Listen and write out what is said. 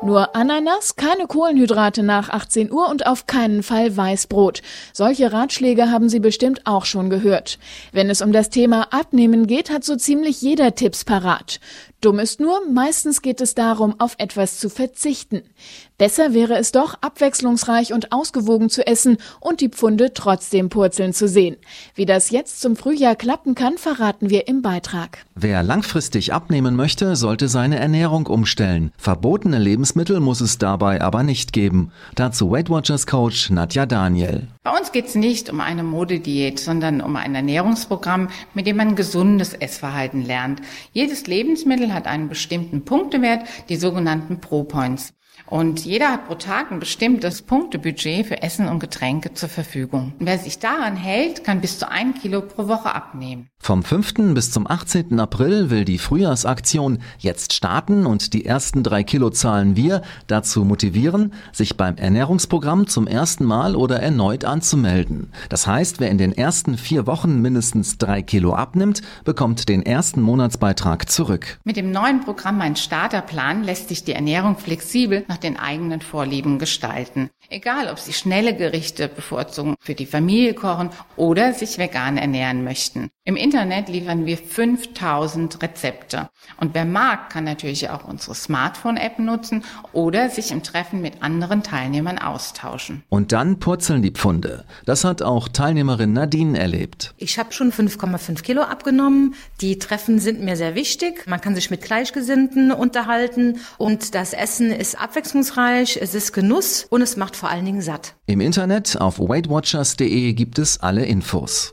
Nur Ananas, keine Kohlenhydrate nach 18 Uhr und auf keinen Fall Weißbrot. Solche Ratschläge haben Sie bestimmt auch schon gehört. Wenn es um das Thema Abnehmen geht, hat so ziemlich jeder Tipps parat. Dumm ist nur, meistens geht es darum, auf etwas zu verzichten. Besser wäre es doch, abwechslungsreich und ausgewogen zu essen und die Pfunde trotzdem purzeln zu sehen. Wie das jetzt zum Frühjahr klappen kann, verraten wir im Beitrag. Wer langfristig abnehmen möchte, sollte seine Ernährung umstellen. Verbotene Lebensmittel muss es dabei aber nicht geben. Dazu Weight Watchers Coach Nadja Daniel. Bei uns geht es nicht um eine Modediät, sondern um ein Ernährungsprogramm, mit dem man gesundes Essverhalten lernt. Jedes Lebensmittel hat einen bestimmten Punktewert, die sogenannten Pro-Points. Und jeder hat pro Tag ein bestimmtes Punktebudget für Essen und Getränke zur Verfügung. Wer sich daran hält, kann bis zu ein Kilo pro Woche abnehmen. Vom 5. bis zum 18. April will die Frühjahrsaktion jetzt starten und die ersten drei Kilo zahlen wir dazu motivieren, sich beim Ernährungsprogramm zum ersten Mal oder erneut anzumelden. Das heißt, wer in den ersten vier Wochen mindestens drei Kilo abnimmt, bekommt den ersten Monatsbeitrag zurück. Mit dem neuen Programm Mein Starterplan lässt sich die Ernährung flexibel nach den eigenen Vorlieben gestalten. Egal, ob Sie schnelle Gerichte bevorzugen, für die Familie kochen oder sich vegan ernähren möchten. Im Internet liefern wir 5000 Rezepte. Und wer mag, kann natürlich auch unsere Smartphone-App nutzen oder sich im Treffen mit anderen Teilnehmern austauschen. Und dann purzeln die Pfunde. Das hat auch Teilnehmerin Nadine erlebt. Ich habe schon 5,5 Kilo abgenommen. Die Treffen sind mir sehr wichtig. Man kann sich mit Gleichgesinnten unterhalten und das Essen ist abwechslungsreich, es ist Genuss und es macht vor allen Dingen satt. Im Internet auf weightwatchers.de gibt es alle Infos.